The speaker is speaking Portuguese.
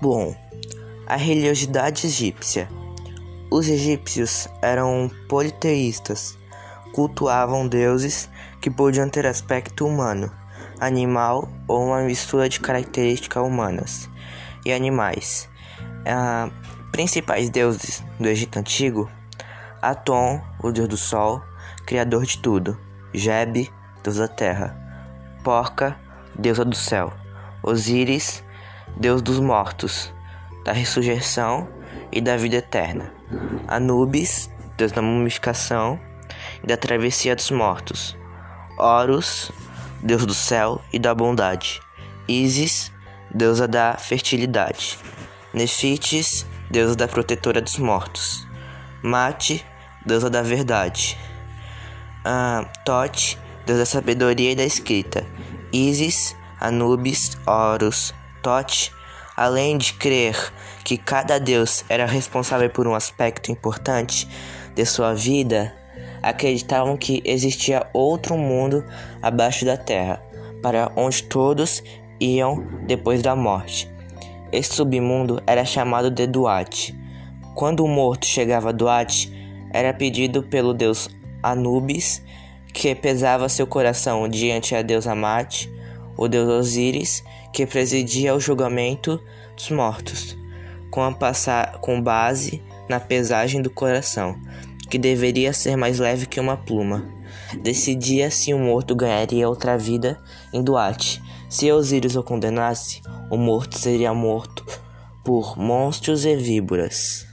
Bom, a religiosidade egípcia. Os egípcios eram politeístas, cultuavam deuses que podiam ter aspecto humano, animal ou uma mistura de características humanas e animais. Ah, principais deuses do Egito Antigo: Atom, o deus do sol, criador de tudo, Jeb, deus da terra, Porca, deusa do céu, Osíris, deus dos mortos, da ressurreição e da vida eterna, Anubis, deus da mumificação e da travessia dos mortos, Horus, deus do céu e da bondade, Isis, deusa da fertilidade, Nefites, deusa da protetora dos mortos, Mate, deusa da verdade, uh, Tote, deusa da sabedoria e da escrita, Isis, Anubis, Horus, Tote, além de crer que cada deus era responsável por um aspecto importante de sua vida, acreditavam que existia outro mundo abaixo da terra, para onde todos iam depois da morte. Esse submundo era chamado de Duat. Quando o morto chegava a Duat, era pedido pelo deus Anubis, que pesava seu coração diante a deusa Mate, o deus Osíris, que presidia o julgamento dos mortos, com, a passar, com base na pesagem do coração, que deveria ser mais leve que uma pluma. Decidia se o morto ganharia outra vida em Duarte. Se Osíris o condenasse, o morto seria morto por monstros e víboras.